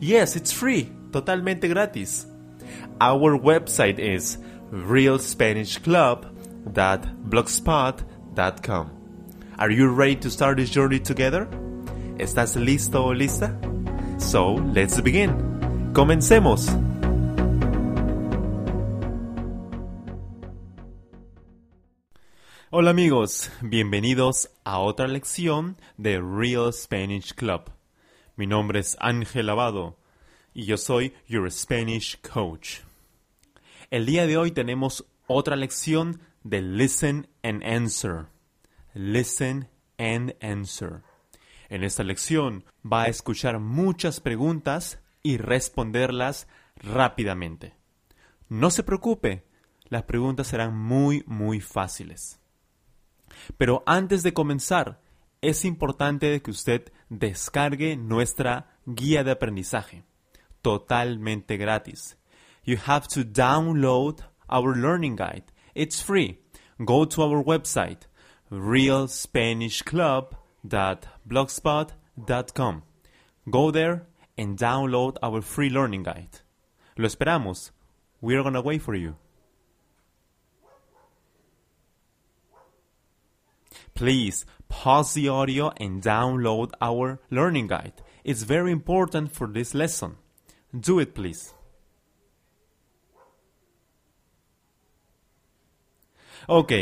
Yes, it's free, totalmente gratis. Our website is realspanishclub.blogspot.com. Are you ready to start this journey together? ¿Estás listo o lista? So, let's begin. Comencemos. Hola amigos, bienvenidos a otra lección de Real Spanish Club. Mi nombre es Ángel Lavado y yo soy Your Spanish Coach. El día de hoy tenemos otra lección de Listen and Answer. Listen and Answer. En esta lección va a escuchar muchas preguntas y responderlas rápidamente. No se preocupe, las preguntas serán muy, muy fáciles. Pero antes de comenzar, es importante que usted descargue nuestra guía de aprendizaje, totalmente gratis. You have to download our learning guide. It's free. Go to our website, realspanishclub.blogspot.com. Go there and download our free learning guide. Lo esperamos. We're gonna wait for you. Please pause the audio and download our learning guide. It's very important for this lesson. Do it, please. Ok,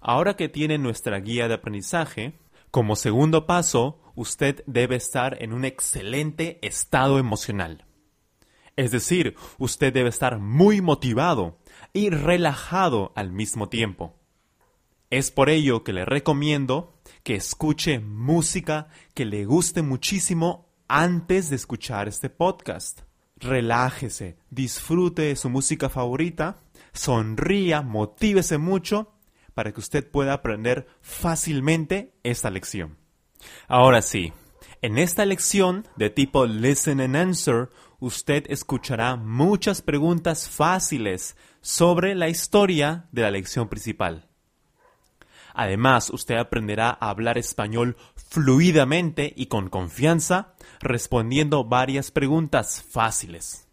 ahora que tiene nuestra guía de aprendizaje, como segundo paso, usted debe estar en un excelente estado emocional. Es decir, usted debe estar muy motivado y relajado al mismo tiempo. Es por ello que le recomiendo que escuche música que le guste muchísimo antes de escuchar este podcast. Relájese, disfrute de su música favorita, sonría, motívese mucho para que usted pueda aprender fácilmente esta lección. Ahora sí, en esta lección de tipo Listen and Answer, usted escuchará muchas preguntas fáciles sobre la historia de la lección principal. Además, usted aprenderá a hablar español fluidamente y con confianza, respondiendo varias preguntas fáciles.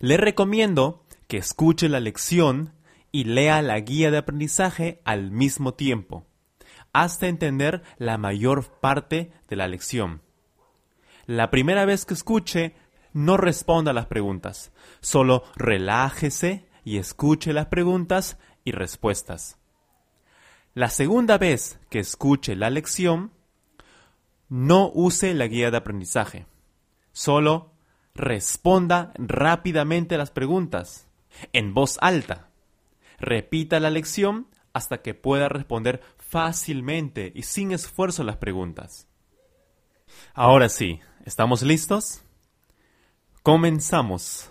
Le recomiendo que escuche la lección y lea la guía de aprendizaje al mismo tiempo, hasta entender la mayor parte de la lección. La primera vez que escuche, no responda a las preguntas, solo relájese y escuche las preguntas y respuestas. La segunda vez que escuche la lección, no use la guía de aprendizaje. Solo responda rápidamente las preguntas, en voz alta. Repita la lección hasta que pueda responder fácilmente y sin esfuerzo las preguntas. Ahora sí, ¿estamos listos? Comenzamos.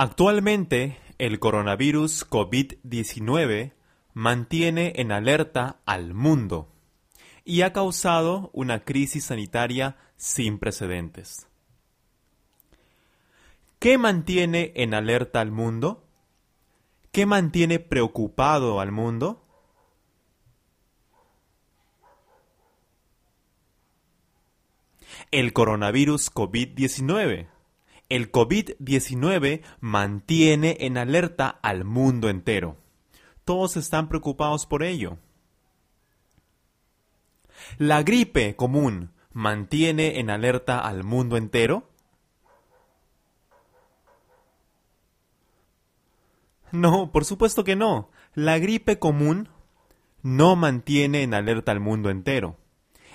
Actualmente, el coronavirus COVID-19 mantiene en alerta al mundo y ha causado una crisis sanitaria sin precedentes. ¿Qué mantiene en alerta al mundo? ¿Qué mantiene preocupado al mundo? El coronavirus COVID-19 el COVID-19 mantiene en alerta al mundo entero. Todos están preocupados por ello. ¿La gripe común mantiene en alerta al mundo entero? No, por supuesto que no. La gripe común no mantiene en alerta al mundo entero.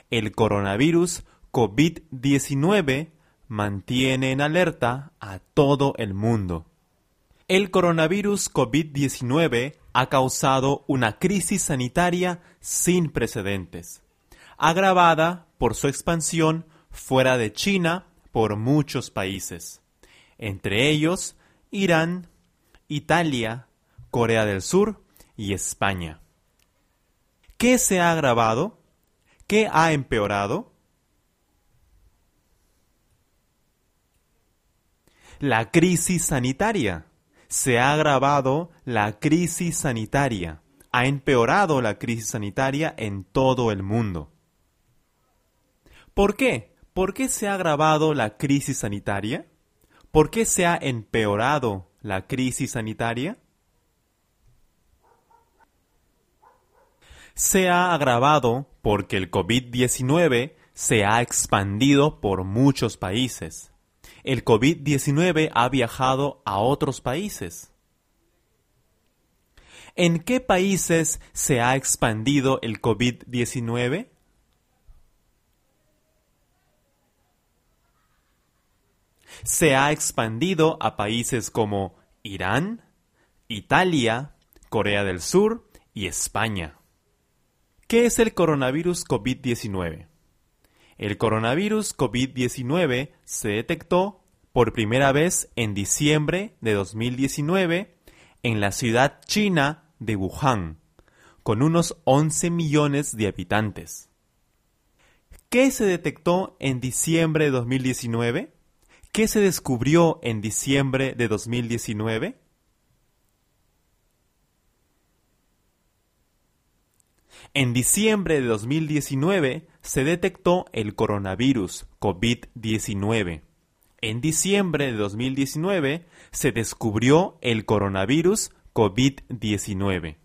El coronavirus COVID-19 mantiene en alerta a todo el mundo. El coronavirus COVID-19 ha causado una crisis sanitaria sin precedentes. agravada por su expansión fuera de China por muchos países, entre ellos Irán, Italia, Corea del Sur y España. ¿Qué se ha agravado? ¿Qué ha empeorado? La crisis sanitaria. Se ha agravado la crisis sanitaria. Ha empeorado la crisis sanitaria en todo el mundo. ¿Por qué? ¿Por qué se ha agravado la crisis sanitaria? ¿Por qué se ha empeorado la crisis sanitaria? Se ha agravado porque el COVID-19 se ha expandido por muchos países. El COVID-19 ha viajado a otros países. ¿En qué países se ha expandido el COVID-19? se ha expandido a países como Irán, Italia, Corea del Sur y España. ¿Qué es el coronavirus COVID-19? El coronavirus COVID-19 se detectó por primera vez en diciembre de 2019 en la ciudad china de Wuhan, con unos 11 millones de habitantes. ¿Qué se detectó en diciembre de 2019? ¿Qué se descubrió en diciembre de 2019? En diciembre de 2019 se detectó el coronavirus COVID-19. En diciembre de 2019 se descubrió el coronavirus COVID-19.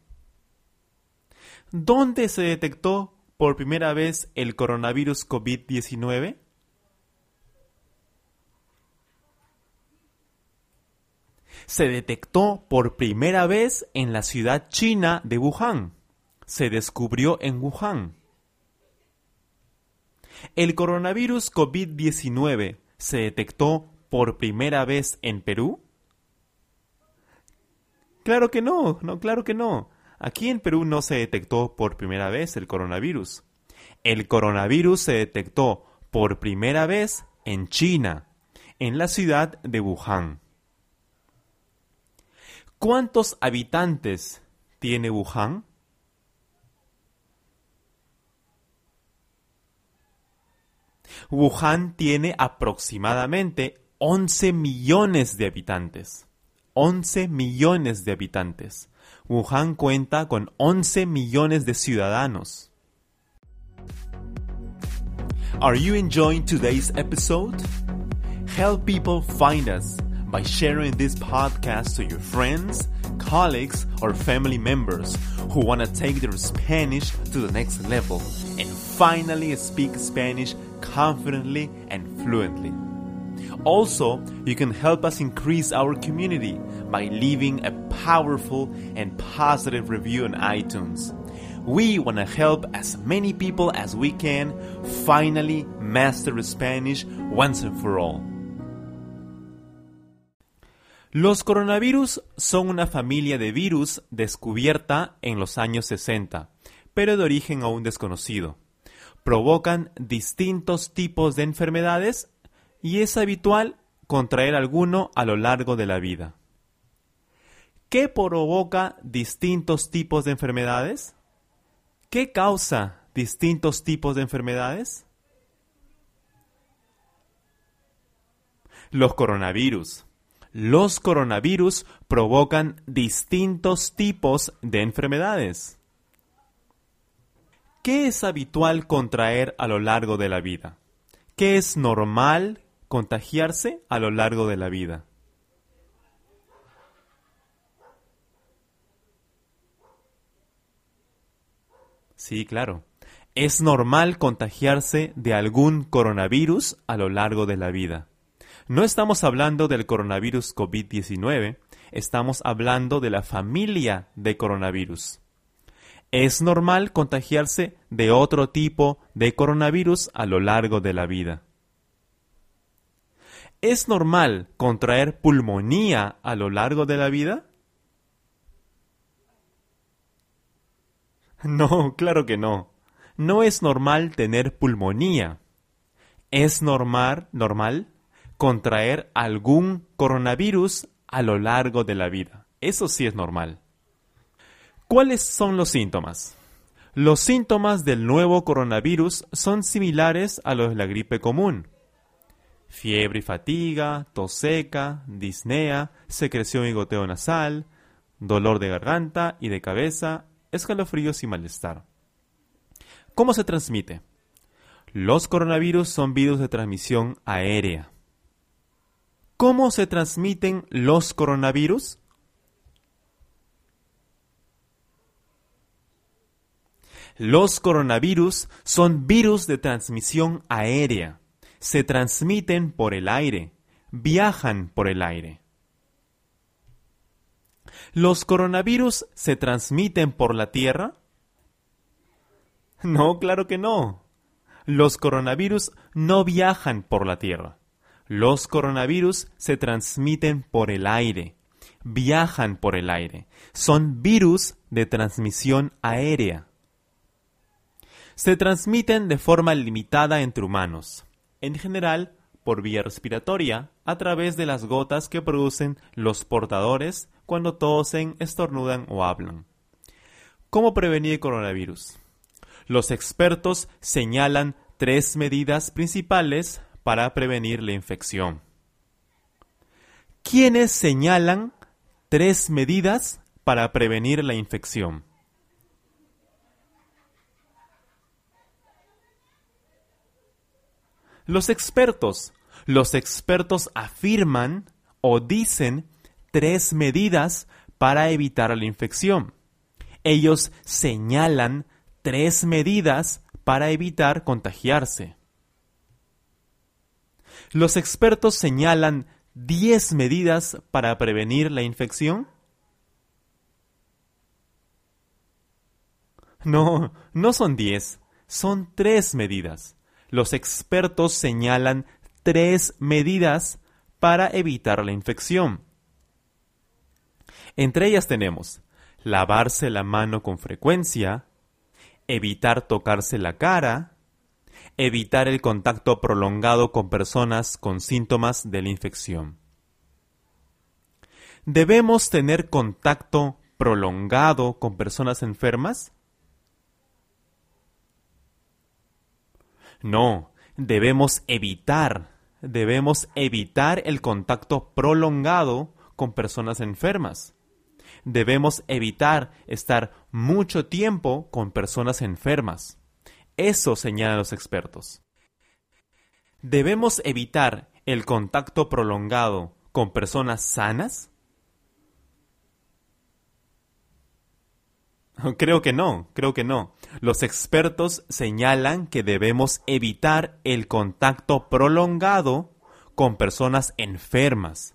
¿Dónde se detectó por primera vez el coronavirus COVID-19? se detectó por primera vez en la ciudad china de Wuhan. Se descubrió en Wuhan. ¿El coronavirus COVID-19 se detectó por primera vez en Perú? Claro que no, no, claro que no. Aquí en Perú no se detectó por primera vez el coronavirus. El coronavirus se detectó por primera vez en China, en la ciudad de Wuhan. ¿Cuántos habitantes tiene Wuhan? Wuhan tiene aproximadamente 11 millones de habitantes. 11 millones de habitantes. Wuhan cuenta con 11 millones de ciudadanos. Are you enjoying today's episode? Help people find us by sharing this podcast to your friends, colleagues, or family members who want to take their Spanish to the next level and finally speak Spanish confidently and fluently. Also, you can help us increase our community by leaving a powerful and positive review on iTunes. We want to help as many people as we can finally master Spanish once and for all. Los coronavirus son una familia de virus descubierta en los años 60, pero de origen aún desconocido. Provocan distintos tipos de enfermedades y es habitual contraer alguno a lo largo de la vida. ¿Qué provoca distintos tipos de enfermedades? ¿Qué causa distintos tipos de enfermedades? Los coronavirus los coronavirus provocan distintos tipos de enfermedades. ¿Qué es habitual contraer a lo largo de la vida? ¿Qué es normal contagiarse a lo largo de la vida? Sí, claro. Es normal contagiarse de algún coronavirus a lo largo de la vida. No estamos hablando del coronavirus COVID-19, estamos hablando de la familia de coronavirus. Es normal contagiarse de otro tipo de coronavirus a lo largo de la vida. ¿Es normal contraer pulmonía a lo largo de la vida? No, claro que no. no es normal tener pulmonía. Es normal, normal contraer algún coronavirus a lo largo de la vida. Eso sí es normal. ¿Cuáles son los síntomas? Los síntomas del nuevo coronavirus son similares a los de la gripe común. Fiebre y fatiga, tos seca, disnea, secreción y goteo nasal, dolor de garganta y de cabeza, escalofríos y malestar. ¿Cómo se transmite? Los coronavirus son virus de transmisión aérea. ¿Cómo se transmiten los coronavirus? Los coronavirus son virus de transmisión aérea. Se transmiten por el aire, viajan por el aire. ¿Los coronavirus se transmiten por la Tierra? No, claro que no. Los coronavirus no viajan por la Tierra. Los coronavirus se transmiten por el aire, viajan por el aire. Son virus de transmisión aérea. Se transmiten de forma limitada entre humanos, en general por vía respiratoria, a través de las gotas que producen los portadores cuando tosen, estornudan o hablan. ¿Cómo prevenir el coronavirus? Los expertos señalan tres medidas principales para prevenir la infección. ¿Quiénes señalan tres medidas para prevenir la infección? Los expertos. Los expertos afirman o dicen tres medidas para evitar la infección. Ellos señalan tres medidas para evitar contagiarse. Los expertos señalan 10 medidas para prevenir la infección. No, no son 10, son tres medidas. Los expertos señalan tres medidas para evitar la infección. Entre ellas tenemos lavarse la mano con frecuencia, evitar tocarse la cara, evitar el contacto prolongado con personas con síntomas de la infección. ¿Debemos tener contacto prolongado con personas enfermas? No, debemos evitar, debemos evitar el contacto prolongado con personas enfermas debemos evitar estar mucho tiempo con personas enfermas. Eso señalan los expertos. ¿Debemos evitar el contacto prolongado con personas sanas? Creo que no, creo que no. Los expertos señalan que debemos evitar el contacto prolongado con personas enfermas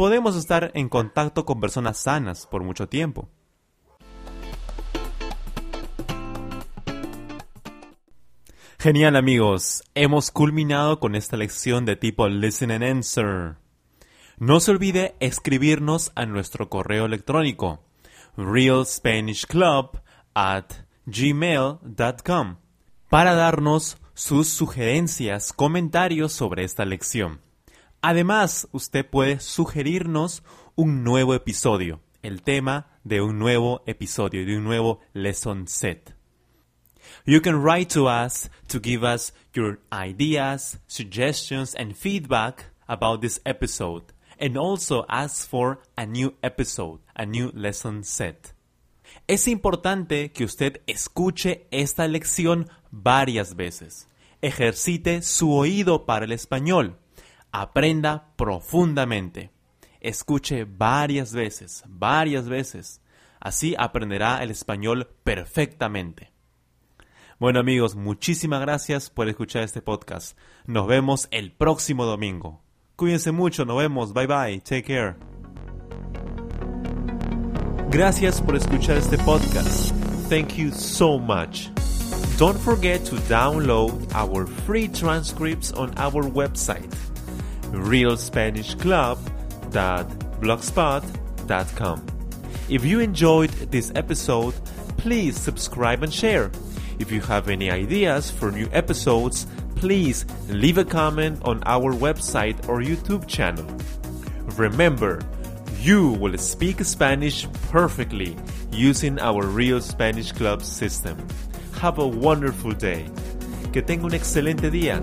podemos estar en contacto con personas sanas por mucho tiempo. Genial amigos, hemos culminado con esta lección de tipo Listen and Answer. No se olvide escribirnos a nuestro correo electrónico realspanishclub at gmail.com para darnos sus sugerencias, comentarios sobre esta lección. Además, usted puede sugerirnos un nuevo episodio, el tema de un nuevo episodio, de un nuevo lesson set. You can write to us to give us your ideas, suggestions, and feedback about this episode, and also ask for a new episode, a new lesson set. Es importante que usted escuche esta lección varias veces. Ejercite su oído para el español aprenda profundamente. Escuche varias veces, varias veces. Así aprenderá el español perfectamente. Bueno amigos, muchísimas gracias por escuchar este podcast. Nos vemos el próximo domingo. Cuídense mucho, nos vemos. Bye bye. Take care. Gracias por escuchar este podcast. Thank you so much. Don't forget to download our free transcripts on our website realspanishclub.blogspot.com. If you enjoyed this episode, please subscribe and share. If you have any ideas for new episodes, please leave a comment on our website or YouTube channel. Remember, you will speak Spanish perfectly using our Real Spanish Club system. Have a wonderful day. Que tenga un excelente día.